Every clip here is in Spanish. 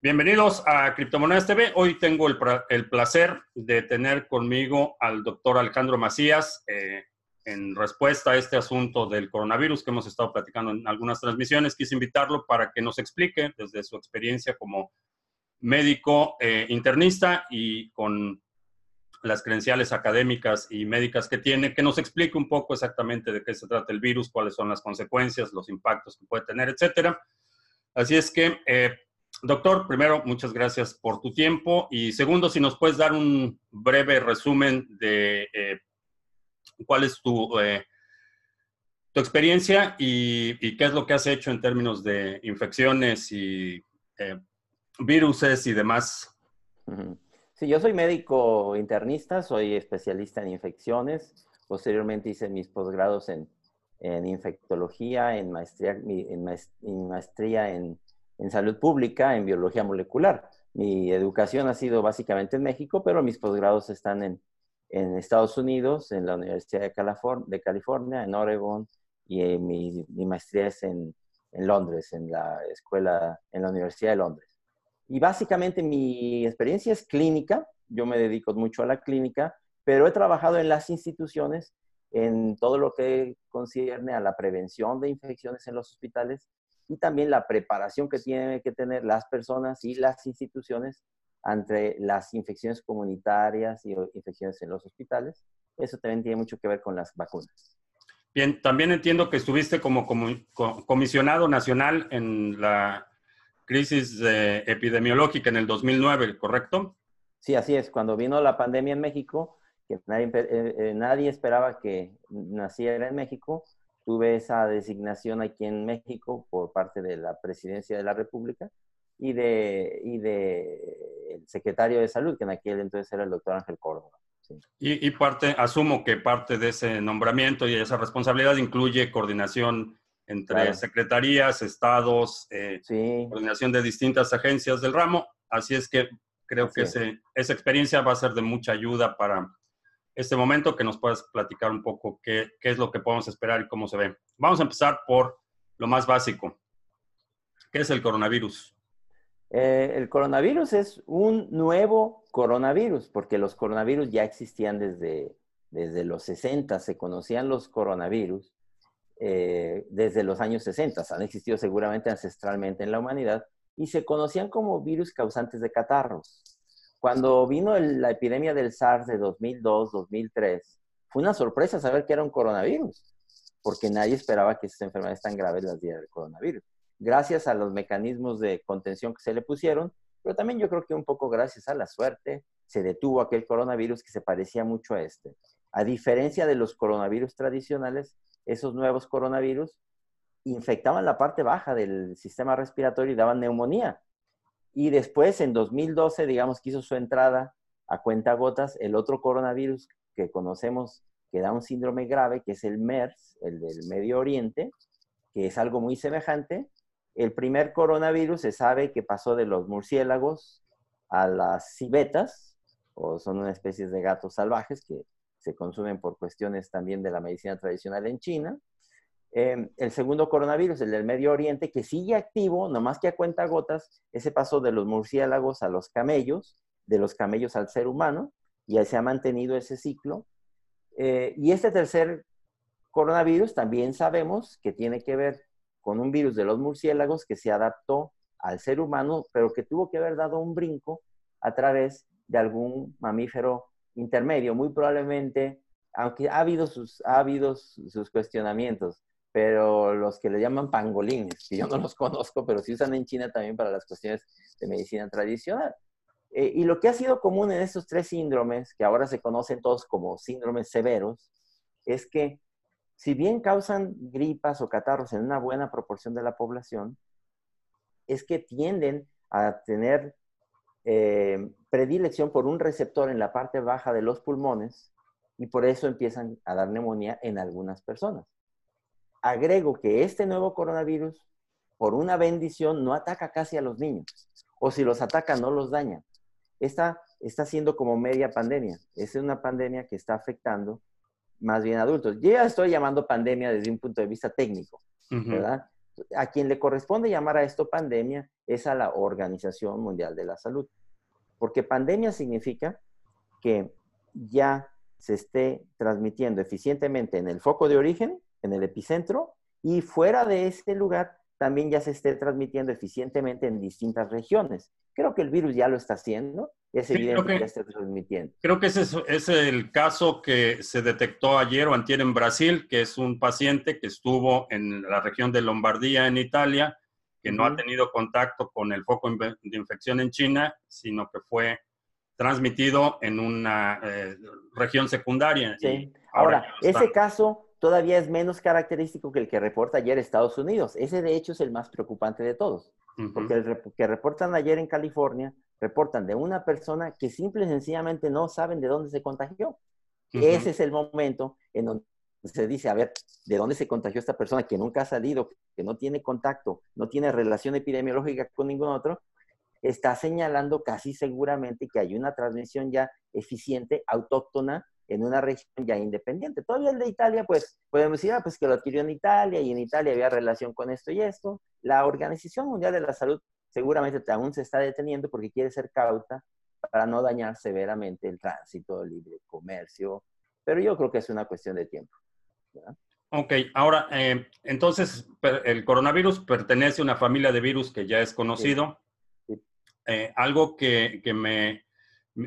Bienvenidos a Criptomonedas TV. Hoy tengo el, placer de tener conmigo al doctor Alejandro Macías eh, en respuesta a este asunto del coronavirus que hemos estado platicando en algunas transmisiones. Quise invitarlo para que nos explique desde su experiencia como médico eh, internista y con las credenciales académicas y médicas que tiene, que nos explique un poco exactamente de qué se trata el virus, cuáles son las consecuencias, los impactos que puede tener, etcétera. Así es que eh, Doctor, primero, muchas gracias por tu tiempo. Y segundo, si nos puedes dar un breve resumen de eh, cuál es tu, eh, tu experiencia y, qué es lo que has hecho en términos de infecciones y eh, viruses y demás. Sí, yo soy médico internista, soy especialista en infecciones. Posteriormente hice mis posgrados en, infectología, en maestría en, maestría en en salud pública, en biología molecular. Mi educación ha sido básicamente en México, pero mis posgrados están en, en Estados Unidos, en la Universidad de, California, en Oregon, y eh, mi, mi, maestría es en, Londres, en la escuela, en la Universidad de Londres. Y básicamente mi experiencia es clínica, yo me dedico mucho a la clínica, pero he trabajado en las instituciones en todo lo que concierne a la prevención de infecciones en los hospitales y también la preparación que tienen que tener las personas y las instituciones ante las infecciones comunitarias y infecciones en los hospitales. Eso también tiene mucho que ver con las vacunas. Bien, también entiendo que estuviste como, comisionado nacional en la crisis epidemiológica en el 2009, ¿correcto? Sí, así es. Cuando vino la pandemia en México, que nadie, eh, eh, nadie esperaba que naciera en México, tuve esa designación aquí en México por parte de la Presidencia de la República y de, y de el secretario de Salud, que en aquel entonces era el doctor Ángel Córdoba. Y, parte, asumo que parte de ese nombramiento y esa responsabilidad incluye coordinación entre secretarías, estados, eh, coordinación de distintas agencias del ramo. Así es que creo que ese, esa experiencia va a ser de mucha ayuda para este momento, que nos puedas platicar un poco qué, qué, es lo que podemos esperar y cómo se ve. Vamos a empezar por lo más básico. ¿Qué es el coronavirus? Eh, el coronavirus es un nuevo coronavirus, porque los coronavirus ya existían desde, desde los 60, se conocían los coronavirus eh, desde los años 60, han existido seguramente ancestralmente en la humanidad y se conocían como virus causantes de catarros. Cuando vino la epidemia del SARS de 2002, 2003, fue una sorpresa saber que era un coronavirus, porque nadie esperaba que esas enfermedades tan graves las diera el coronavirus. Gracias a los mecanismos de contención que se le pusieron, pero también yo creo que un poco gracias a la suerte, se detuvo aquel coronavirus que se parecía mucho a este. A diferencia de los coronavirus tradicionales, esos nuevos coronavirus infectaban la parte baja del sistema respiratorio y daban neumonía. Y después, en 2012, digamos que hizo su entrada a cuenta gotas el otro coronavirus que conocemos que da un síndrome grave, que es el MERS, el del Medio Oriente, que es algo muy semejante. El primer coronavirus se sabe que pasó de los murciélagos a las civetas, o son una especie de gatos salvajes que se consumen por cuestiones también de la medicina tradicional en China. Em, el segundo coronavirus, el del Medio Oriente, que sigue activo, nomás que a cuenta gotas, ese paso de los murciélagos a los camellos, de los camellos al ser humano, y se ha mantenido ese ciclo. Eh, y este tercer coronavirus también sabemos que tiene que ver con un virus de los murciélagos que se adaptó al ser humano, pero que tuvo que haber dado un brinco a través de algún mamífero intermedio, muy probablemente, aunque ha habido sus, ha habido sus cuestionamientos, pero los que le llaman pangolines, que yo no los conozco, pero sí usan en China también para las cuestiones de medicina tradicional. Eh, y lo que ha sido común en estos tres síndromes, que ahora se conocen todos como síndromes severos, es que si bien causan gripas o catarros en una buena proporción de la población, es que tienden a tener eh, predilección por un receptor en la parte baja de los pulmones y por eso empiezan a dar neumonía en algunas personas agrego que este nuevo coronavirus, por una bendición, no ataca casi a los niños. O si los ataca, no los daña. Esta está siendo como media pandemia. Es una pandemia que está afectando más bien adultos. Yo ya estoy llamando pandemia desde un punto de vista técnico, ¿verdad? a quien le corresponde llamar a esto pandemia es a la Organización Mundial de la Salud. Porque pandemia significa que ya se esté transmitiendo eficientemente en el foco de origen, en el epicentro, y fuera de ese lugar también ya se esté transmitiendo eficientemente en distintas regiones. Creo que el virus ya lo está haciendo, es evidente que, ya está transmitiendo. Creo que ese es, el caso que se detectó ayer o antier en Brasil, que es un paciente que estuvo en la región de Lombardía, en Italia, que no ha tenido contacto con el foco de infección en China, sino que fue transmitido en una eh, región secundaria. Sí. Ahora, ese caso todavía es menos característico que el que reporta ayer Estados Unidos. Ese, de hecho, es el más preocupante de todos. Porque el que reportan ayer en California, reportan de una persona que simple y sencillamente no saben de dónde se contagió. Ese es el momento en donde se dice, a ver, ¿de dónde se contagió esta persona que nunca ha salido, que no tiene contacto, no tiene relación epidemiológica con ningún otro? está señalando casi seguramente que hay una transmisión ya eficiente, autóctona, en una región ya independiente. Todavía el de Italia, pues podemos decir, ah, pues que lo adquirió en Italia y en Italia había relación con esto y esto. La Organización Mundial de la Salud seguramente aún se está deteniendo porque quiere ser cauta para no dañar severamente el tránsito, el libre comercio, pero yo creo que es una cuestión de tiempo. Ok, ahora, eh, entonces, el coronavirus pertenece a una familia de virus que ya es conocido. Eh, algo que, me...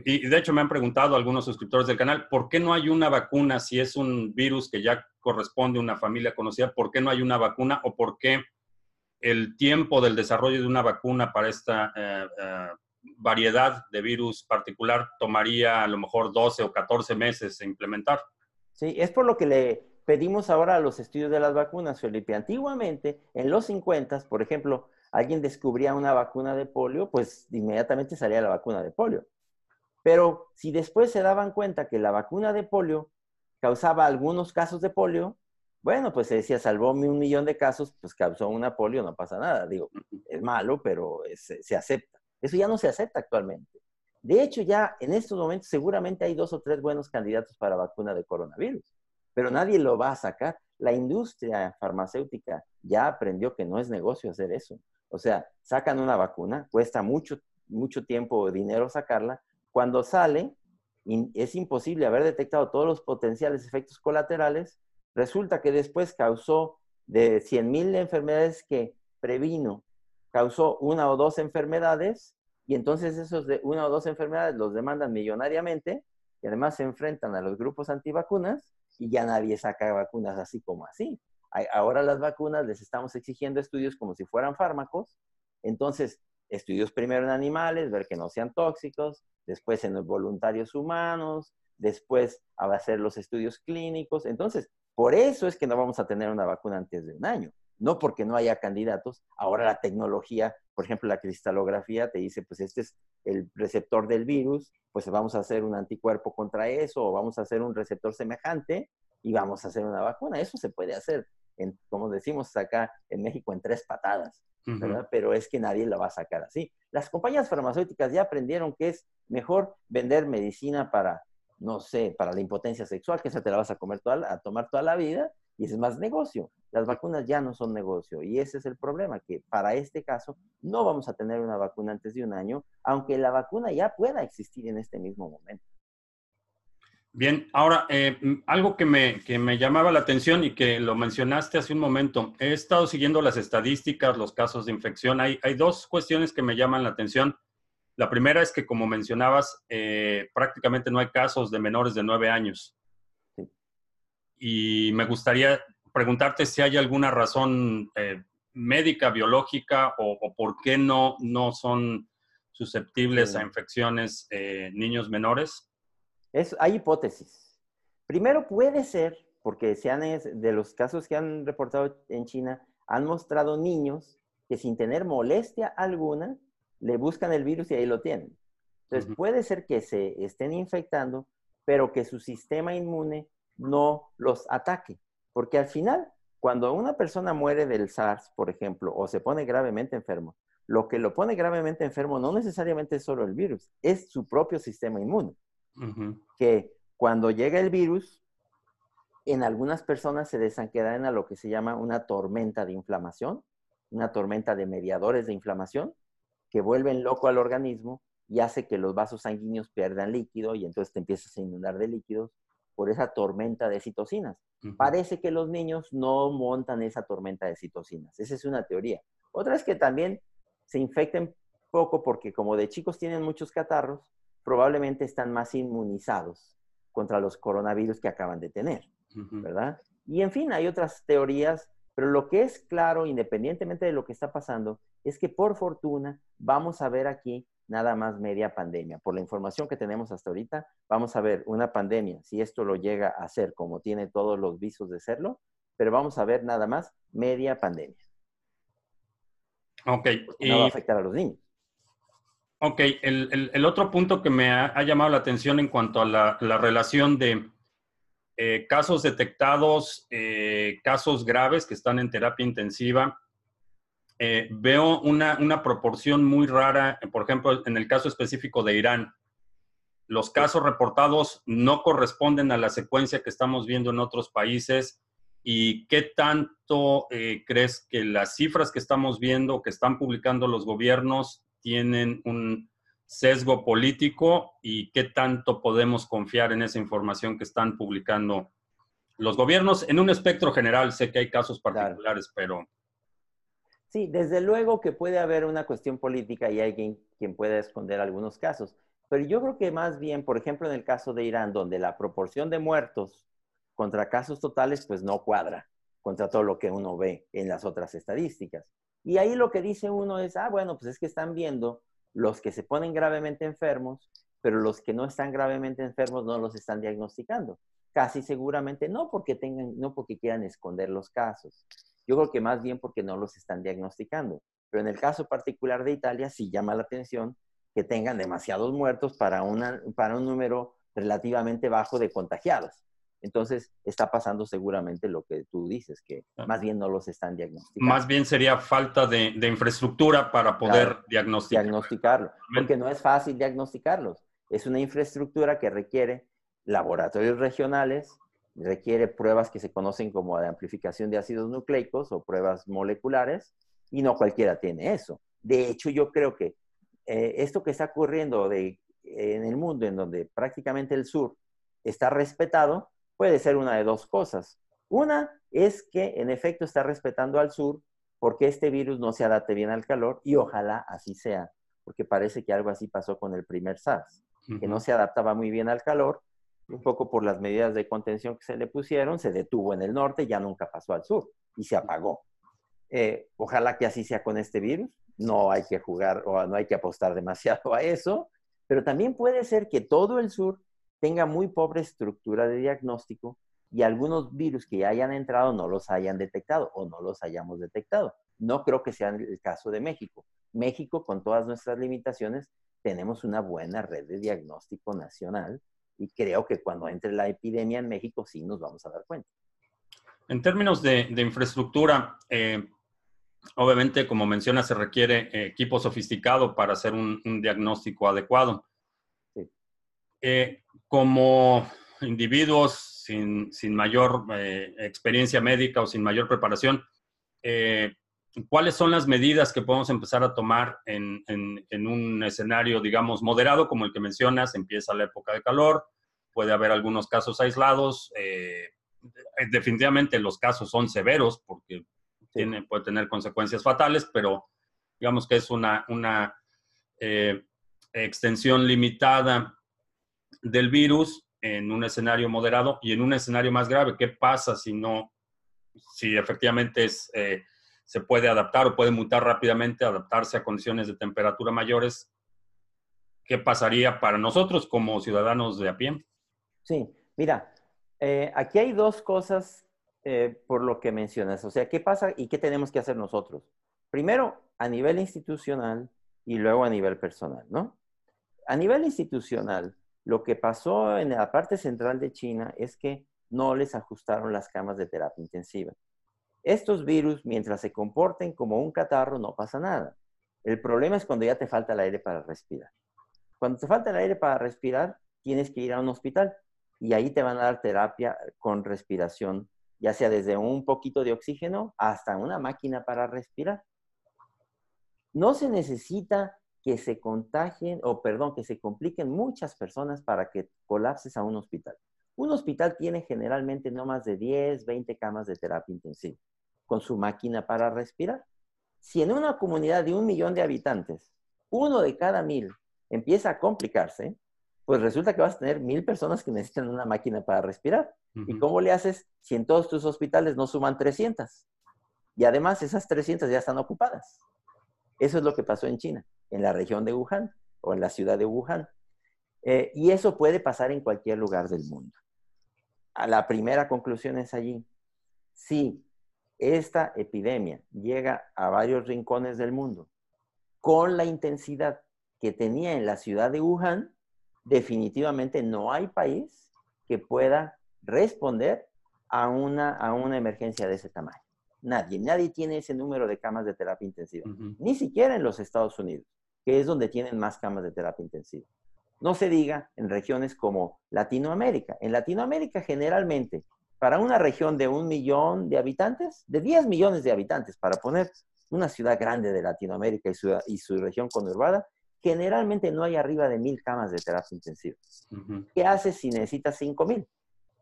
Y de hecho me han preguntado algunos suscriptores del canal, ¿por qué no hay una vacuna si es un virus que ya corresponde a una familia conocida? ¿Por qué no hay una vacuna o por qué el tiempo del desarrollo de una vacuna para esta eh, eh, variedad de virus particular tomaría a lo mejor 12 o 14 meses en implementar? Sí, es por lo que le pedimos ahora a los estudios de las vacunas, Felipe. Antiguamente, en los 50, por ejemplo, alguien descubría una vacuna de polio, pues inmediatamente salía la vacuna de polio. Pero si después se daban cuenta que la vacuna de polio causaba algunos casos de polio, bueno, pues se decía, salvó un millón de casos, pues causó una polio, no pasa nada. Digo, es malo, pero se acepta. Eso ya no se acepta actualmente. De hecho, ya en estos momentos seguramente hay dos o tres buenos candidatos para vacuna de coronavirus, pero nadie lo va a sacar. La industria farmacéutica ya aprendió que no es negocio hacer eso. O sea, sacan una vacuna, cuesta mucho, mucho tiempo dinero sacarla. Cuando sale, es imposible haber detectado todos los potenciales efectos colaterales. Resulta que después causó de 100.000 enfermedades que previno, causó una o dos enfermedades y entonces esos de una o dos enfermedades los demandan millonariamente y además se enfrentan a los grupos antivacunas y ya nadie saca vacunas así como así. Ahora las vacunas les estamos exigiendo estudios como si fueran fármacos. Entonces, estudios primero en animales, ver que no sean tóxicos, después en los voluntarios humanos, después a hacer los estudios clínicos. Entonces, por eso es que no vamos a tener una vacuna antes de un año, no porque no haya candidatos. Ahora la tecnología, por ejemplo, la cristalografía te dice, pues este es el receptor del virus, pues vamos a hacer un anticuerpo contra eso o vamos a hacer un receptor semejante y vamos a hacer una vacuna. Eso se puede hacer como decimos acá en México, en tres patadas, ¿verdad? Pero es que nadie la va a sacar así. Las compañías farmacéuticas ya aprendieron que es mejor vender medicina para, no sé, para la impotencia sexual, que esa te la vas a, comer toda, a tomar toda la vida, y es más negocio. Las vacunas ya no son negocio, y ese es el problema, que para este caso no vamos a tener una vacuna antes de un año, aunque la vacuna ya pueda existir en este mismo momento. Bien, ahora, eh, algo que me, que me, llamaba la atención y que lo mencionaste hace un momento, he estado siguiendo las estadísticas, los casos de infección. Hay, hay dos cuestiones que me llaman la atención. La primera es que, como mencionabas, eh, prácticamente no hay casos de menores de nueve años. Y me gustaría preguntarte si hay alguna razón eh, médica, biológica o, por qué no, no son susceptibles a infecciones niños menores hay hipótesis. Primero puede ser, porque se han, de los casos que han reportado en China, han mostrado niños que sin tener molestia alguna, le buscan el virus y ahí lo tienen. Entonces puede ser que se estén infectando, pero que su sistema inmune no los ataque. Porque al final, cuando una persona muere del SARS, por ejemplo, o se pone gravemente enfermo, lo que lo pone gravemente enfermo no necesariamente es solo el virus, es su propio sistema inmune que cuando llega el virus, en algunas personas se desencadenan a lo que se llama una tormenta de inflamación, una tormenta de mediadores de inflamación que vuelven loco al organismo y hace que los vasos sanguíneos pierdan líquido y entonces te empiezas a inundar de líquidos por esa tormenta de citocinas. Parece que los niños no montan esa tormenta de citocinas. Esa es una teoría. Otra es que también se infecten poco porque como de chicos tienen muchos catarros, probablemente están más inmunizados contra los coronavirus que acaban de tener, ¿verdad? Y en fin, hay otras teorías, pero lo que es claro, independientemente de lo que está pasando, es que por fortuna vamos a ver aquí nada más media pandemia. Por la información que tenemos hasta ahorita, vamos a ver una pandemia, si esto lo llega a ser como tiene todos los visos de serlo, pero vamos a ver nada más media pandemia. Ok. No va a afectar a los niños. Ok, el, otro punto que me ha, llamado la atención en cuanto a la, relación de eh, casos detectados, eh, casos graves que están en terapia intensiva, eh, veo una, una, proporción muy rara, por ejemplo, en el caso específico de Irán. Los casos reportados no corresponden a la secuencia que estamos viendo en otros países. ¿Y qué tanto crees que las cifras que estamos viendo, que están publicando los gobiernos, tienen un sesgo político y qué tanto podemos confiar en esa información que están publicando los gobiernos en un espectro general. Sé que hay casos particulares, pero... Sí, desde luego que puede haber una cuestión política y hay quien, quien pueda esconder algunos casos, pero yo creo que más bien, por ejemplo, en el caso de Irán, donde la proporción de muertos contra casos totales, pues no cuadra contra todo lo que uno ve en las otras estadísticas. Y ahí lo que dice uno es, ah, bueno, pues es que están viendo los que se ponen gravemente enfermos, pero los que no están gravemente enfermos no los están diagnosticando. Casi seguramente no porque tengan, no porque quieran esconder los casos. Yo creo que más bien porque no los están diagnosticando. Pero en el caso particular de Italia sí llama la atención que tengan demasiados muertos para, una, para un número relativamente bajo de contagiados. Entonces, está pasando seguramente lo que tú dices, que más bien no los están diagnosticando. Más bien sería falta de, infraestructura para poder diagnosticar. diagnosticarlo. Porque no es fácil diagnosticarlos. Es una infraestructura que requiere laboratorios regionales, requiere pruebas que se conocen como de amplificación de ácidos nucleicos o pruebas moleculares, y no cualquiera tiene eso. De hecho, yo creo que eh, esto que está ocurriendo de, en el mundo, en donde prácticamente el sur está respetado, puede ser una de dos cosas. Una es que en efecto está respetando al sur porque este virus no se adapte bien al calor y ojalá así sea, porque parece que algo así pasó con el primer SARS, que no se adaptaba muy bien al calor, un poco por las medidas de contención que se le pusieron, se detuvo en el norte, ya nunca pasó al sur y se apagó. Eh, ojalá que así sea con este virus, no hay que jugar o no hay que apostar demasiado a eso, pero también puede ser que todo el sur tenga muy pobre estructura de diagnóstico y algunos virus que ya hayan entrado no los hayan detectado o no los hayamos detectado. No creo que sea el caso de México. México, con todas nuestras limitaciones, tenemos una buena red de diagnóstico nacional y creo que cuando entre la epidemia en México sí nos vamos a dar cuenta. En términos de, infraestructura, eh, obviamente, como menciona, se requiere eh, equipo sofisticado para hacer un, un diagnóstico adecuado. Sí. Eh, como individuos sin, mayor eh, experiencia médica o sin mayor preparación, eh, ¿cuáles son las medidas que podemos empezar a tomar en, un escenario, digamos, moderado, como el que mencionas? Empieza la época de calor, puede haber algunos casos aislados. Eh, definitivamente los casos son severos porque tiene, puede tener consecuencias fatales, pero digamos que es una, una extensión limitada del virus en un escenario moderado y en un escenario más grave. ¿Qué pasa si no, si efectivamente eh, se puede adaptar o puede mutar rápidamente, adaptarse a condiciones de temperatura mayores? ¿Qué pasaría para nosotros como ciudadanos de a pie? Sí, mira, eh, aquí hay dos cosas eh, por lo que mencionas. O sea, ¿qué pasa y qué tenemos que hacer nosotros? Primero, a nivel institucional y luego a nivel personal, ¿no? A nivel institucional, lo que pasó en la parte central de China es que no les ajustaron las camas de terapia intensiva. Estos virus, mientras se comporten como un catarro, no pasa nada. El problema es cuando ya te falta el aire para respirar. Cuando te falta el aire para respirar, tienes que ir a un hospital y ahí te van a dar terapia con respiración, ya sea desde un poquito de oxígeno hasta una máquina para respirar. no se necesita que se contagien, o perdón, que se compliquen muchas personas para que colapses a un hospital. Un hospital tiene generalmente no más de 10, 20 camas de terapia intensiva, con su máquina para respirar. Si en una comunidad de un millón de habitantes, uno de cada mil empieza a complicarse, pues resulta que vas a tener mil personas que necesitan una máquina para respirar. ¿Y cómo le haces si en todos tus hospitales no suman 300? Y además esas 300 ya están ocupadas. Eso es lo que pasó en China, en la región de Wuhan o en la ciudad de Wuhan. Eh, y eso puede pasar en cualquier lugar del mundo. A la primera conclusión es allí. Si esta epidemia llega a varios rincones del mundo con la intensidad que tenía en la ciudad de Wuhan, definitivamente no hay país que pueda responder a una, a una emergencia de ese tamaño. Nadie, nadie tiene ese número de camas de terapia intensiva, ni siquiera en los Estados Unidos, que es donde tienen más camas de terapia intensiva. No se diga en regiones como Latinoamérica. En Latinoamérica generalmente, para una región de un millón de habitantes, de 10 millones de habitantes, para poner una ciudad grande de Latinoamérica y su, y su región conurbada, generalmente no hay arriba de mil camas de terapia intensiva. ¿Qué haces si necesitas cinco mil?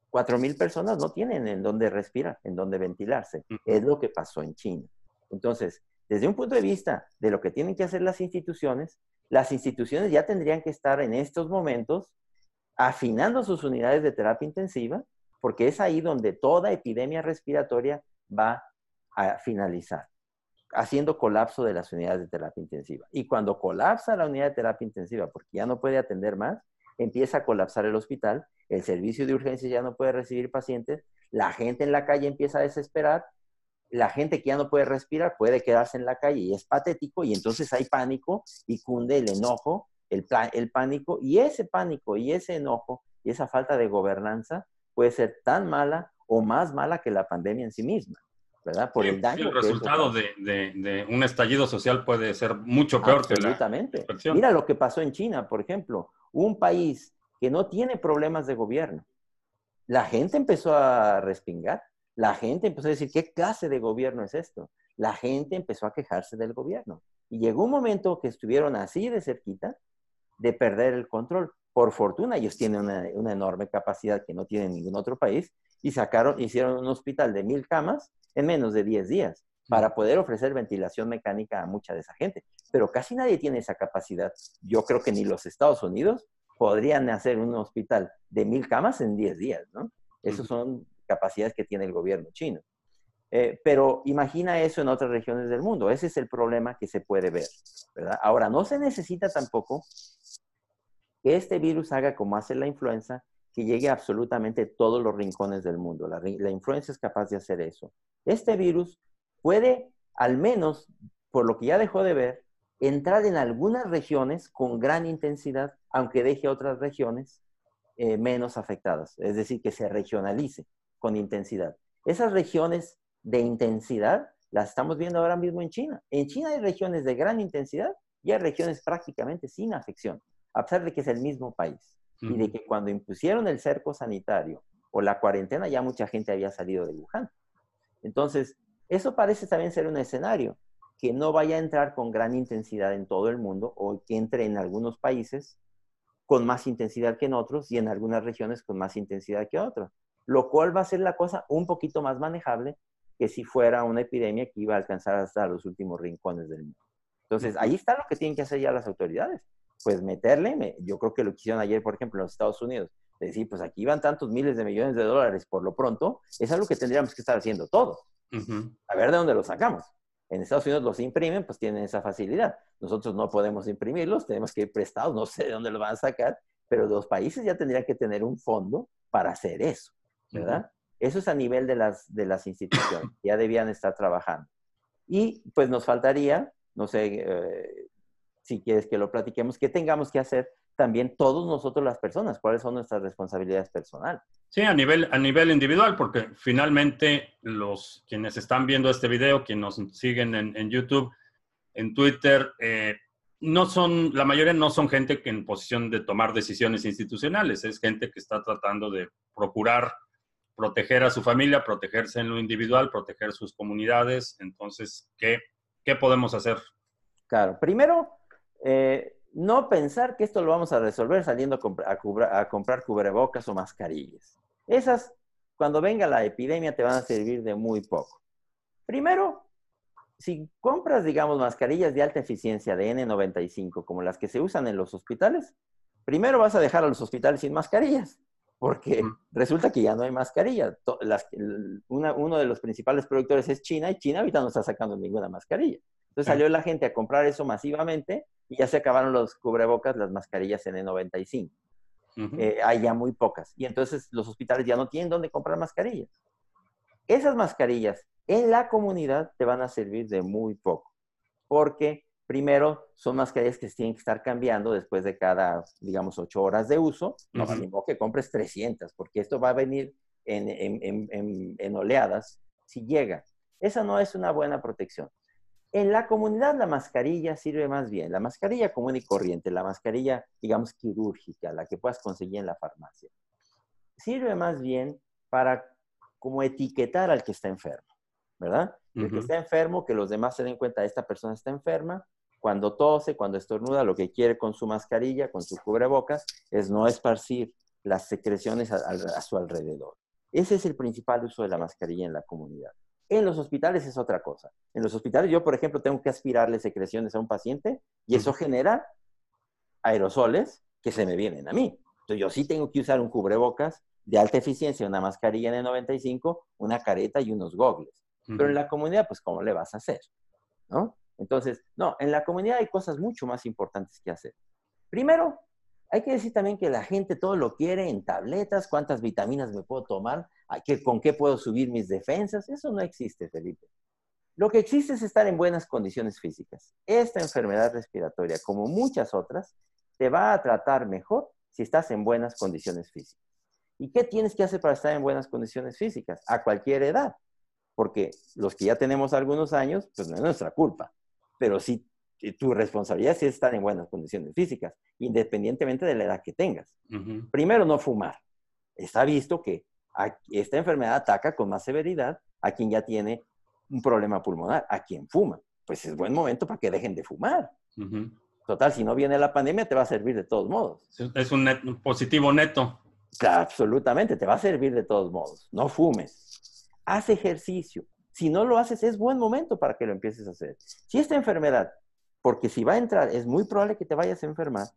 Cuatro mil personas no tienen en dónde respirar, en dónde ventilarse. Es lo que pasó en China. Entonces, desde un punto de vista de lo que tienen que hacer las instituciones, las instituciones ya tendrían que estar en estos momentos afinando sus unidades de terapia intensiva, porque es ahí donde toda epidemia respiratoria va a finalizar haciendo colapso de las unidades de terapia intensiva. Y cuando colapsa la unidad de terapia intensiva, porque ya no puede atender más, empieza a colapsar el hospital, el servicio de urgencia ya no puede recibir pacientes, la gente en la calle empieza a desesperar, la gente que ya no puede respirar puede quedarse en la calle y es patético y entonces hay pánico y cunde el enojo, el, el pánico y ese pánico y ese enojo y esa falta de gobernanza puede ser tan mala o más mala que la pandemia en sí misma. ¿verdad? Por el daño. el resultado de, un estallido social puede ser mucho peor que la Mira lo que pasó en China, por ejemplo, un país que no tiene problemas de gobierno. La gente empezó a respingar, la gente empezó a decir, ¿qué clase de gobierno es esto? La gente empezó a quejarse del gobierno. Y llegó un momento que estuvieron así de cerquita de perder el control. Por fortuna, ellos tienen una, una enorme capacidad que no tiene ningún otro país y sacaron, hicieron un hospital de mil camas en menos de 10 días para poder ofrecer ventilación mecánica a mucha de esa gente. Pero casi nadie tiene esa capacidad. Yo creo que ni los Estados Unidos podrían hacer un hospital de mil camas en 10 días, ¿no? Esas son capacidades que tiene el gobierno chino. Eh, pero imagina eso en otras regiones del mundo. Ese es el problema que se puede ver. Ahora, no se necesita tampoco que este virus haga como hace la influenza, que llegue a absolutamente todos los rincones del mundo. La, la influenza es capaz de hacer eso. Este virus puede, al menos por lo que ya dejó de ver, entrar en algunas regiones con gran intensidad, aunque deje otras regiones eh, menos afectadas. Es decir, que se regionalice con intensidad. Esas regiones de intensidad las estamos viendo ahora mismo en China. En China hay regiones de gran intensidad y hay regiones prácticamente sin afección, a pesar de que es el mismo país y de que cuando impusieron el cerco sanitario o la cuarentena ya mucha gente había salido de Wuhan. Entonces, eso parece también ser un escenario que no vaya a entrar con gran intensidad en todo el mundo o que entre en algunos países con más intensidad que en otros y en algunas regiones con más intensidad que otros, lo cual va a ser la cosa un poquito más manejable que si fuera una epidemia que iba a alcanzar hasta los últimos rincones del mundo. Entonces, ahí está lo que tienen que hacer ya las autoridades pues meterle, yo creo que lo que hicieron ayer, por ejemplo, en los Estados Unidos, decir, pues aquí van tantos miles de millones de dólares por lo pronto, es algo que tendríamos que estar haciendo todos. A ver de dónde lo sacamos. En Estados Unidos los imprimen, pues tienen esa facilidad. Nosotros no podemos imprimirlos, tenemos que ir prestados, no sé de dónde los van a sacar, pero los países ya tendrían que tener un fondo para hacer eso, ¿verdad? Eso es a nivel de las, de las instituciones, ya debían estar trabajando. Y pues nos faltaría, no sé, eh, si quieres que lo platiquemos, qué tengamos que hacer también todos nosotros las personas, cuáles son nuestras responsabilidades personales. Sí, a nivel, a nivel individual, porque finalmente los quienes están viendo este video, quienes nos siguen en, YouTube, en Twitter, eh, no son, la mayoría no son gente que en posición de tomar decisiones institucionales, es gente que está tratando de procurar proteger a su familia, protegerse en lo individual, proteger sus comunidades. Entonces, ¿qué, qué podemos hacer Claro, primero, eh, no pensar que esto lo vamos a resolver saliendo a, a, comprar cubrebocas o mascarillas. Esas, cuando venga la epidemia, te van a servir de muy poco. Primero, si compras, digamos, mascarillas de alta eficiencia de N95, como las que se usan en los hospitales, primero vas a dejar a los hospitales sin mascarillas, porque resulta que ya no hay mascarilla. uno de los principales productores es China y China ahorita no está sacando ninguna mascarilla. Entonces salió la gente a comprar eso masivamente y ya se acabaron los cubrebocas, las mascarillas N95. Eh, hay ya muy pocas. Y entonces los hospitales ya no tienen dónde comprar mascarillas. Esas mascarillas en la comunidad te van a servir de muy poco, porque primero son mascarillas que se tienen que estar cambiando después de cada, digamos, ocho horas de uso. No uh que compres 300, porque esto va a venir en, oleadas si llega. Esa no es una buena protección. En la comunidad la mascarilla sirve más bien, la mascarilla común y corriente, la mascarilla, digamos, quirúrgica, la que puedas conseguir en la farmacia, sirve más bien para como etiquetar al que está enfermo. ¿verdad? El que está enfermo, que los demás se den cuenta, esta persona está enferma, cuando tose, cuando estornuda, lo que quiere con su mascarilla, con su cubrebocas, es no esparcir las secreciones a, su alrededor. Ese es el principal uso de la mascarilla en la comunidad. En los hospitales es otra cosa. En los hospitales yo, por ejemplo, tengo que aspirarle secreciones a un paciente y eso genera aerosoles que se me vienen a mí. Entonces yo sí tengo que usar un cubrebocas de alta eficiencia, una mascarilla N95, una careta y unos gogles. Pero en la comunidad, pues, ¿cómo le vas a hacer? ¿No? Entonces, no, en la comunidad hay cosas mucho más importantes que hacer. Primero, hay que decir también que la gente todo lo quiere en tabletas, cuántas vitaminas me puedo tomar, con qué puedo subir mis defensas. Eso no existe, Felipe. Lo que existe es estar en buenas condiciones físicas. Esta enfermedad respiratoria, como muchas otras, te va a tratar mejor si estás en buenas condiciones físicas. ¿Y qué tienes que hacer para estar en buenas condiciones físicas? A cualquier edad porque los que ya tenemos algunos años, pues no es nuestra culpa, pero sí tu responsabilidad es estar en buenas condiciones físicas, independientemente de la edad que tengas. Primero, no fumar. Está visto que esta enfermedad ataca con más severidad a quien ya tiene un problema pulmonar, a quien fuma. Pues es buen momento para que dejen de fumar. Total, si no viene la pandemia, te va a servir de todos modos. Es un positivo neto. absolutamente, te va a servir de todos modos. No fumes haz ejercicio. Si no lo haces, es buen momento para que lo empieces a hacer. Si esta enfermedad, porque si va a entrar, es muy probable que te vayas a enfermar,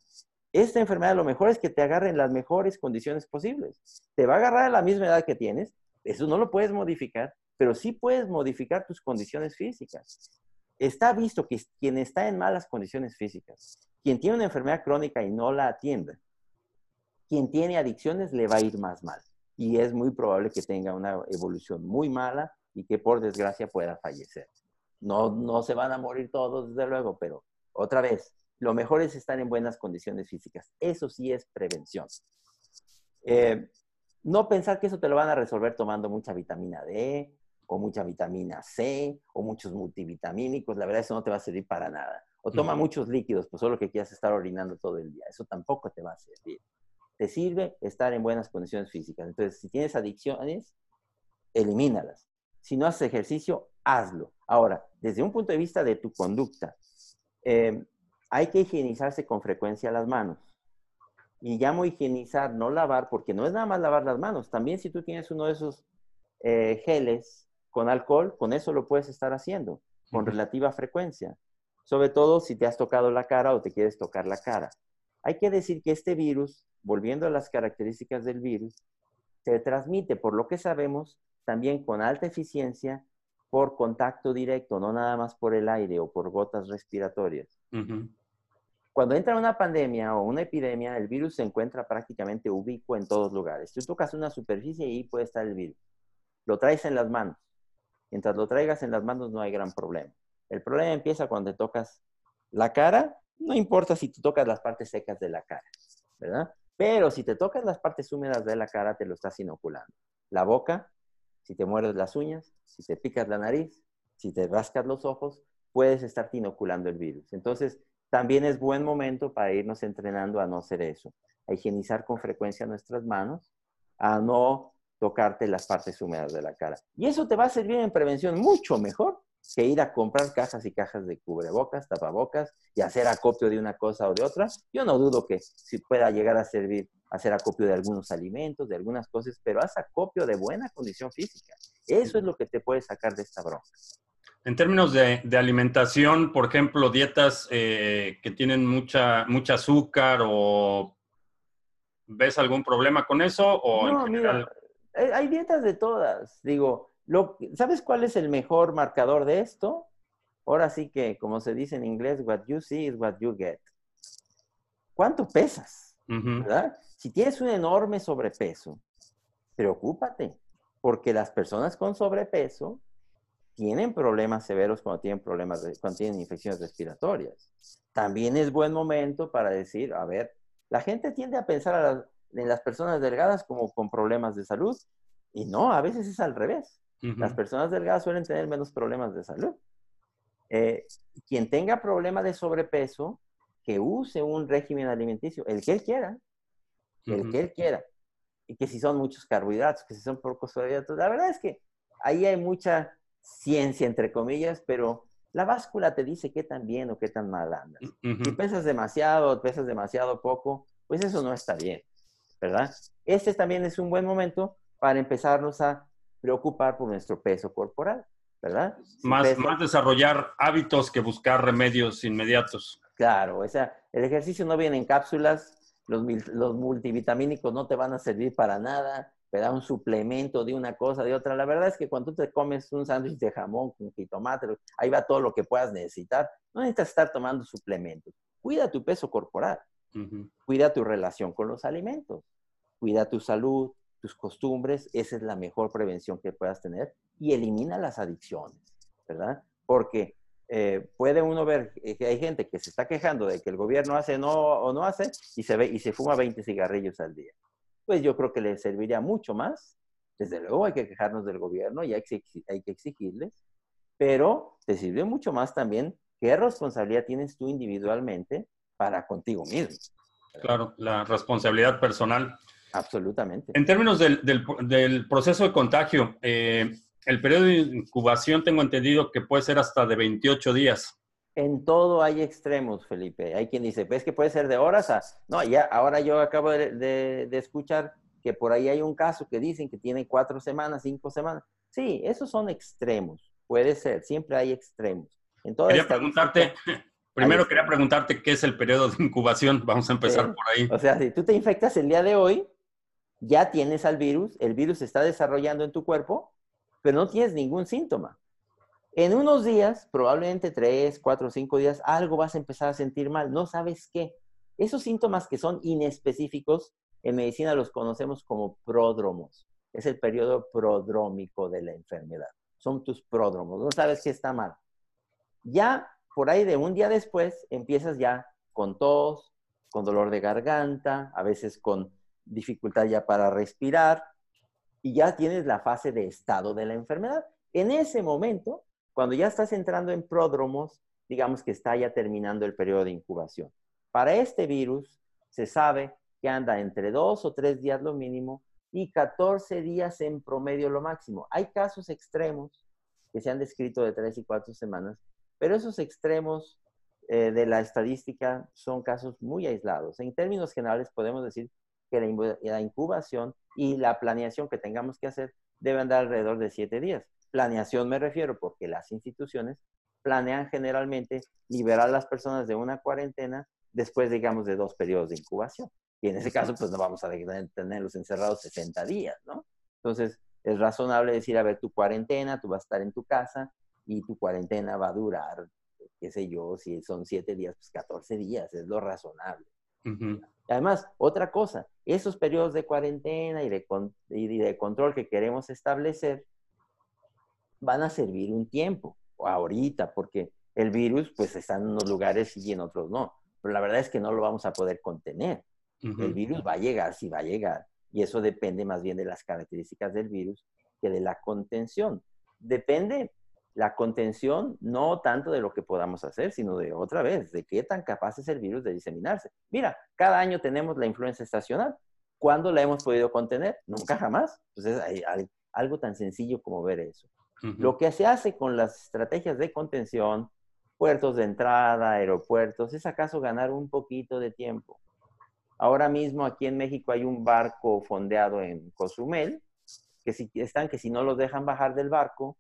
esta enfermedad lo mejor es que te agarre en las mejores condiciones posibles. Te va a agarrar a la misma edad que tienes, eso no lo puedes modificar, pero sí puedes modificar tus condiciones físicas. Está visto que quien está en malas condiciones físicas, quien tiene una enfermedad crónica y no la atiende, quien tiene adicciones le va a ir más mal y es muy probable que tenga una evolución muy mala y que por desgracia pueda fallecer. No, no se van a morir todos, desde luego, pero otra vez, lo mejor es estar en buenas condiciones físicas. Eso sí es prevención. Eh, no pensar que eso te lo van a resolver tomando mucha vitamina D o mucha vitamina C o muchos multivitamínicos. La verdad, eso no te va a servir para nada. O toma muchos líquidos, pues solo que quieras estar orinando todo el día. Eso tampoco te va a servir te sirve estar en buenas condiciones físicas. Entonces, si tienes adicciones, elimínalas. Si no haces ejercicio, hazlo. Ahora, desde un punto de vista de tu conducta, em, hay que higienizarse con frecuencia las manos. Y llamo higienizar, no lavar, porque no es nada más lavar las manos. También si tú tienes uno de esos eh, geles con alcohol, con eso lo puedes estar haciendo con relativa frecuencia. Sobre todo si te has tocado la cara o te quieres tocar la cara. Hay que decir que este virus, volviendo a las características del virus, se transmite, por lo que sabemos, también con alta eficiencia por contacto directo, no nada más por el aire o por gotas respiratorias. Cuando entra una pandemia o una epidemia, el virus se encuentra prácticamente ubicuo en todos lugares. Tú tocas una superficie y ahí puede estar el virus. Lo traes en las manos. Mientras lo traigas en las manos no hay gran problema. El problema empieza cuando te tocas la cara no importa si tú tocas las partes secas de la cara, ¿verdad? Pero si te tocas las partes húmedas de la cara, te lo estás inoculando. La boca, si te muerdes las uñas, si te picas la nariz, si te rascas los ojos, puedes estar inoculando el virus. Entonces, también es buen momento para irnos entrenando a no hacer eso, a higienizar con frecuencia nuestras manos, a no tocarte las partes húmedas de la cara. Y eso te va a servir en prevención mucho mejor que ir a comprar cajas y cajas de cubrebocas, tapabocas y hacer acopio de una cosa o de otra. Yo no dudo que si pueda llegar a servir hacer acopio de algunos alimentos, de algunas cosas, pero haz acopio de buena condición física. Eso es lo que te puede sacar de esta bronca. En términos de, alimentación, por ejemplo, dietas eh, que tienen mucha, mucha azúcar o ¿ves algún problema con eso? O no, mira, hay dietas de todas. Digo, lo, ¿sabes cuál es el mejor marcador de esto? Ahora sí que, como se dice en inglés, what you see is what you get. ¿Cuánto pesas? ¿Verdad? Si tienes un enorme sobrepeso, preocúpate, porque las personas con sobrepeso tienen problemas severos cuando tienen problemas, cuando tienen infecciones respiratorias. También es buen momento para decir, a ver, la gente tiende a pensar en las personas delgadas como con problemas de salud y no, a veces es al revés. Las personas delgadas suelen tener menos problemas de salud. Eh, quien tenga problema de sobrepeso, que use un régimen alimenticio, el que él quiera, el que él quiera. Y que si son muchos carbohidratos, que si son pocos carbohidratos. La verdad es que ahí hay mucha ciencia, entre comillas, pero la báscula te dice qué tan bien o qué tan mal andas. Si pesas demasiado pesas demasiado poco, pues eso no está bien, ¿verdad? Este también es un buen momento para empezarnos a preocupar por nuestro peso corporal, ¿verdad? más, más desarrollar hábitos que buscar remedios inmediatos. Claro, o sea, el ejercicio no viene en cápsulas, los, los multivitamínicos no te van a servir para nada, te da un suplemento de una cosa, de otra. La verdad es que cuando tú te comes un sándwich de jamón con jitomate, ahí va todo lo que puedas necesitar. No necesitas estar tomando suplementos. Cuida tu peso corporal. Cuida tu relación con los alimentos. Cuida tu salud, tus costumbres. Esa es la mejor prevención que puedas tener. Y elimina las adicciones, ¿verdad? Porque eh, puede uno ver que hay gente que se está quejando de que el gobierno hace no o no hace y se ve y se fuma 20 cigarrillos al día pues yo creo que le serviría mucho más. Desde luego hay que quejarnos del gobierno y hay que, hay exigirles, pero te sirve mucho más también qué responsabilidad tienes tú individualmente para contigo mismo. Claro, la responsabilidad personal. Absolutamente. En términos del, del, proceso de contagio, eh, el periodo de incubación tengo entendido que puede ser hasta de 28 días. En todo hay extremos, Felipe. Hay quien dice, pues que puede ser de horas a... No, ya, ahora yo acabo de, escuchar que por ahí hay un caso que dicen que tiene cuatro semanas, cinco semanas. Sí, esos son extremos. Puede ser, siempre hay extremos. En quería preguntarte, primero quería preguntarte qué es el periodo de incubación. Vamos a empezar por ahí. O sea, si tú te infectas el día de hoy, ya tienes al virus, el virus está desarrollando en tu cuerpo, pero no tienes ningún síntoma. En unos días, probablemente tres, cuatro, cinco días, algo vas a empezar a sentir mal, no sabes qué. Esos síntomas que son inespecíficos, en medicina los conocemos como pródromos. Es el periodo prodrómico de la enfermedad. Son tus pródromos, no sabes qué está mal. Ya por ahí de un día después empiezas ya con tos, con dolor de garganta, a veces con dificultad ya para respirar, y ya tienes la fase de estado de la enfermedad. En ese momento cuando ya estás entrando en pródromos, digamos que está ya terminando el periodo de incubación. Para este virus se sabe que anda entre dos o tres días lo mínimo y 14 días en promedio lo máximo. Hay casos extremos que se han descrito de tres y cuatro semanas, pero esos extremos eh, de la estadística son casos muy aislados. En términos generales podemos decir que la incubación y la planeación que tengamos que hacer deben dar alrededor de siete días. Planeación me refiero porque las instituciones planean generalmente liberar a las personas de una cuarentena después, digamos, de dos periodos de incubación. Y en ese caso, pues no vamos a tenerlos encerrados 60 días, ¿no? Entonces, es razonable decir, a ver, tu cuarentena, tú vas a estar en tu casa y tu cuarentena va a durar, qué sé yo, si son 7 días, pues 14 días, es lo razonable. Además, otra cosa, esos periodos de cuarentena y de, y de control que queremos establecer, van a servir un tiempo, o ahorita, porque el virus pues está en unos lugares y en otros no. Pero la verdad es que no lo vamos a poder contener. El virus va a llegar, sí va a llegar. Y eso depende más bien de las características del virus que de la contención. Depende la contención no tanto de lo que podamos hacer, sino de otra vez, de qué tan capaz es el virus de diseminarse. Mira, cada año tenemos la influenza estacional. ¿Cuándo la hemos podido contener? Nunca jamás. Entonces, hay algo tan sencillo como ver eso. Lo que se hace con las estrategias de contención, puertos de entrada, aeropuertos, es acaso ganar un poquito de tiempo. Ahora mismo aquí en México hay un barco fondeado en Cozumel, que si están que si no los dejan bajar del barco,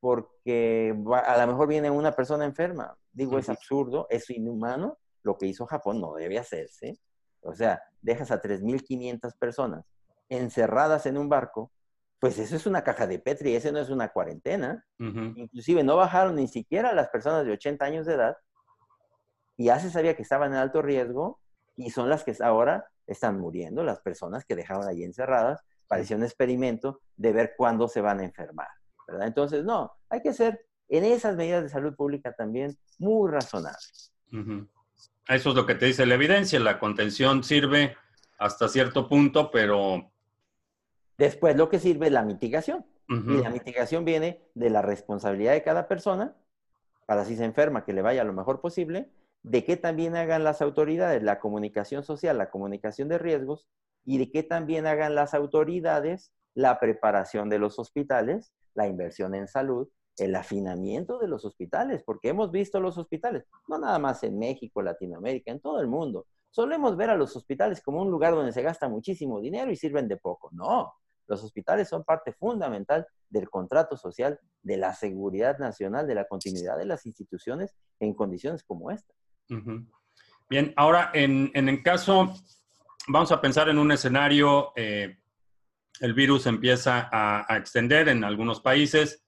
porque a lo mejor viene una persona enferma. Digo, es absurdo, es inhumano. Lo que hizo Japón no debe hacerse. O sea, dejas a 3.500 personas encerradas en un barco, pues eso es una caja de Petri, ese no es una cuarentena. Inclusive no bajaron ni siquiera las personas de 80 años de edad y ya se sabía que estaban en alto riesgo y son las que ahora están muriendo, las personas que dejaron ahí encerradas. Parecía un experimento de ver cuándo se van a enfermar. Entonces, no, hay que ser en esas medidas de salud pública también muy razonables. Eso es lo que te dice la evidencia. La contención sirve hasta cierto punto, pero... Después lo que sirve es la mitigación. Y la mitigación viene de la responsabilidad de cada persona, para si se enferma, que le vaya lo mejor posible, de que también hagan las autoridades la comunicación social, la comunicación de riesgos, y de que también hagan las autoridades la preparación de los hospitales la inversión en salud, el afinamiento de los hospitales, porque hemos visto los hospitales, no nada más en México, Latinoamérica, en todo el mundo. Solemos ver a los hospitales como un lugar donde se gasta muchísimo dinero y sirven de poco. No, los hospitales son parte fundamental del contrato social, de la seguridad nacional, de la continuidad de las instituciones en condiciones como esta. Bien, ahora en, el caso, vamos a pensar en un escenario eh, el virus empieza a, extender en algunos países.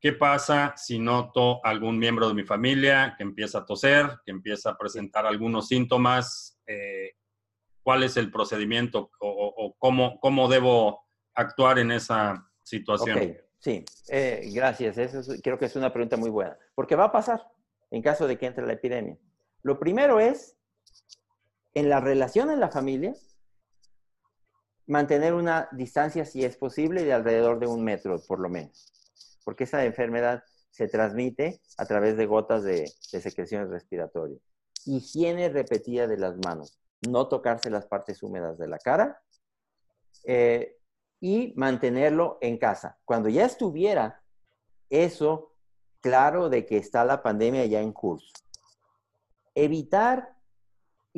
¿Qué pasa si noto algún miembro de mi familia que empieza a toser, que empieza a presentar algunos síntomas? Eh, ¿Cuál es el procedimiento o, cómo, cómo, debo actuar en esa situación? Sí, eh, gracias. Eso creo que es una pregunta muy buena. Porque va a pasar en caso de que entre la epidemia. Lo primero es, en la relación en la familia, mantener una distancia, si es posible, de alrededor de un metro, por lo menos, porque esa enfermedad se transmite a través de gotas de, secreciones respiratorias. Higiene repetida de las manos, no tocarse las partes húmedas de la cara eh, y mantenerlo en casa. Cuando ya estuviera eso claro de que está la pandemia ya en curso. Evitar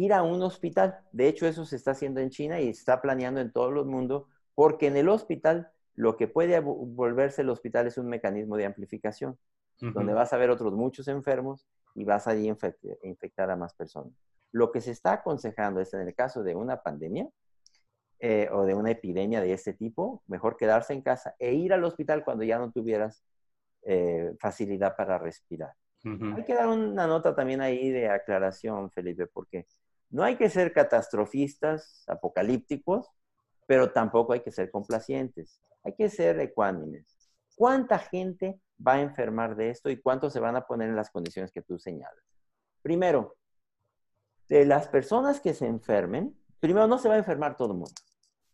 ir a un hospital. De hecho, eso se está haciendo en China y se está planeando en todo el mundo, porque en el hospital lo que puede volverse el hospital es un mecanismo de amplificación, donde vas a ver otros muchos enfermos y vas a infectar a más personas. Lo que se está aconsejando es en el caso de una pandemia eh, o de una epidemia de este tipo, mejor quedarse en casa e ir al hospital cuando ya no tuvieras eh, facilidad para respirar. Hay que dar una nota también ahí de aclaración, Felipe, porque no hay que ser catastrofistas, apocalípticos, pero tampoco hay que ser complacientes. Hay que ser ecuánimes. ¿Cuánta gente va a enfermar de esto y cuántos se van a poner en las condiciones que tú señalas? Primero, de las personas que se enfermen, primero no se va a enfermar todo el mundo.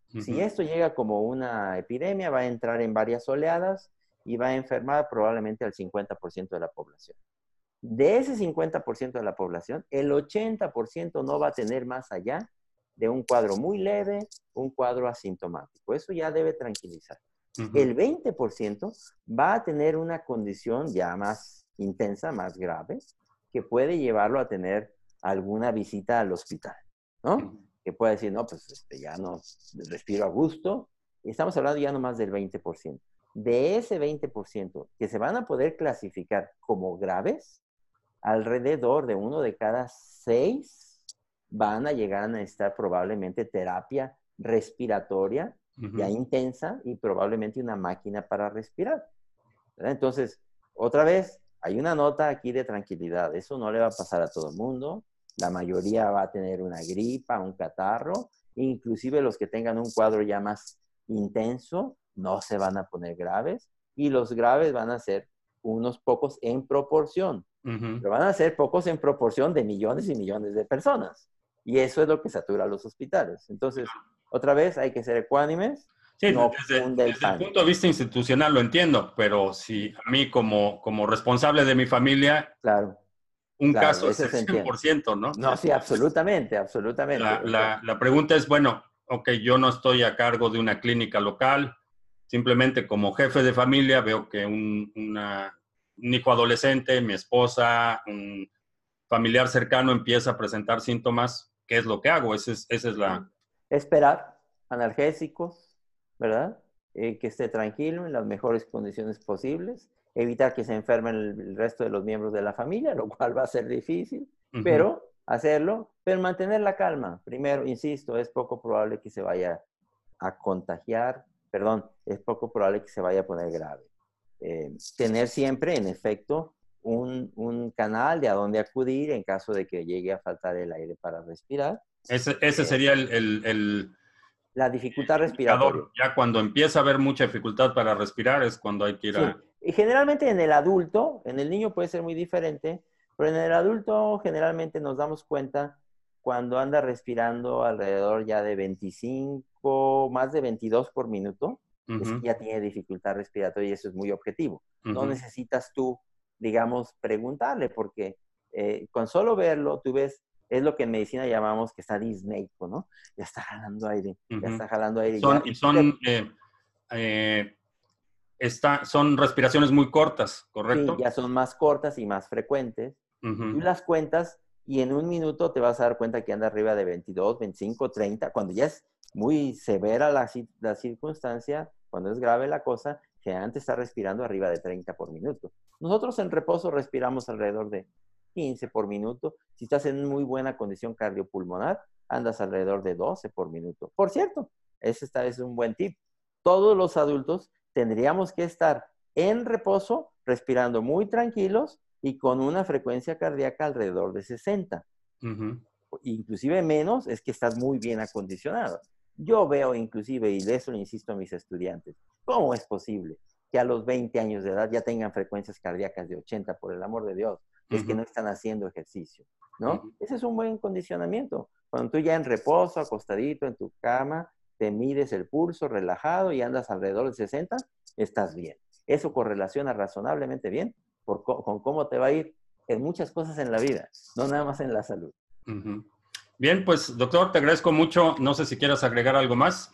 Si esto llega como una epidemia, va a entrar en varias oleadas y va a enfermar probablemente al 50% de la población. De ese 50% de la población, el 80% no va a tener más allá de un cuadro muy leve, un cuadro asintomático. Eso ya debe tranquilizar. El 20% va a tener una condición ya más intensa, más grave, que puede llevarlo a tener alguna visita al hospital, ¿no? Que puede decir, no, pues este, ya no respiro a gusto. Estamos hablando ya no más del 20%. De ese 20% que se van a poder clasificar como graves, alrededor de uno de cada seis van a llegar a necesitar probablemente terapia respiratoria ya intensa y probablemente una máquina para respirar. Entonces, otra vez, hay una nota aquí de tranquilidad. Eso no le va a pasar a todo el mundo. La mayoría va a tener una gripa, un catarro. Inclusive los que tengan un cuadro ya más intenso no se van a poner graves y los graves van a ser unos pocos en proporción. Pero van a ser pocos en proporción de millones y millones de personas. Y eso es lo que satura los hospitales. Entonces, otra vez, hay que ser ecuánimes. Sí, desde, el punto de vista institucional lo entiendo, pero si a mí como, como responsable de mi familia, claro, un caso es el 100%, ¿no? No, sí, absolutamente, absolutamente. La, la, la, pregunta es, bueno, ok, yo no estoy a cargo de una clínica local, simplemente como jefe de familia veo que un, un hijo adolescente, mi esposa, un familiar cercano empieza a presentar síntomas, ¿qué es lo que hago? Esa es, esa es la... Esperar, analgésicos, ¿verdad? Eh, que esté tranquilo en las mejores condiciones posibles, evitar que se enfermen el, resto de los miembros de la familia, lo cual va a ser difícil, pero hacerlo, pero mantener la calma. Primero, insisto, es poco probable que se vaya a contagiar, perdón, es poco probable que se vaya a poner grave. Eh, tener siempre, en efecto, un, un, canal de a dónde acudir en caso de que llegue a faltar el aire para respirar. Ese, ese eh, sería el, el, la dificultad respiratoria. Ya cuando empieza a haber mucha dificultad para respirar es cuando hay que ir a... Y generalmente en el adulto, en el niño puede ser muy diferente, pero en el adulto generalmente nos damos cuenta cuando anda respirando alrededor ya de 25, más de 22 por minuto, es que ya tiene dificultad respiratoria y eso es muy objetivo. No necesitas tú, digamos, preguntarle, porque eh, con solo verlo, tú ves, es lo que en medicina llamamos que está disneico, ¿no? Ya está jalando aire, ya está jalando aire. Son, y son, eh, eh, está, son respiraciones muy cortas, ¿correcto? Sí, ya son más cortas y más frecuentes. Tú las cuentas y en un minuto te vas a dar cuenta que anda arriba de 22, 25, 30, cuando ya es muy severa la, la circunstancia, cuando es grave la cosa, que antes está respirando arriba de 30 por minuto. Nosotros en reposo respiramos alrededor de 15 por minuto. Si estás en muy buena condición cardiopulmonar, andas alrededor de 12 por minuto. Por cierto, ese es un buen tip. Todos los adultos tendríamos que estar en reposo, respirando muy tranquilos y con una frecuencia cardíaca alrededor de 60. Inclusive menos es que estás muy bien acondicionado. Yo veo inclusive, y de eso le insisto a mis estudiantes, ¿cómo es posible que a los 20 años de edad ya tengan frecuencias cardíacas de 80, por el amor de Dios? Es que no están haciendo ejercicio, ¿no? Ese es un buen condicionamiento. Cuando tú ya en reposo, acostadito en tu cama, te mides el pulso relajado y andas alrededor de 60, estás bien. Eso correlaciona razonablemente bien con cómo te va a ir en muchas cosas en la vida, no nada más en la salud. Bien, pues doctor, te agradezco mucho. No sé si quieras agregar algo más.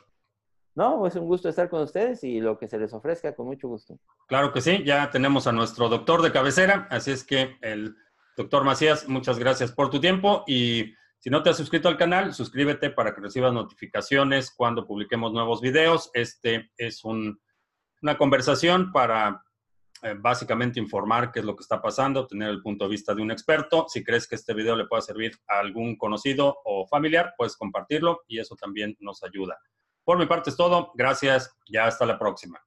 No, es un gusto estar con ustedes y lo que se les ofrezca, con mucho gusto. Claro que sí, ya tenemos a nuestro doctor de cabecera, así es que el doctor Macías, muchas gracias por tu tiempo y si no te has suscrito al canal, suscríbete para que recibas notificaciones cuando publiquemos nuevos videos. Este es una conversación para básicamente informar qué es lo que está pasando, tener el punto de vista de un experto. Si crees que este video le puede servir a algún conocido o familiar, puedes compartirlo y eso también nos ayuda. Por mi parte es todo. Gracias. Ya hasta la próxima.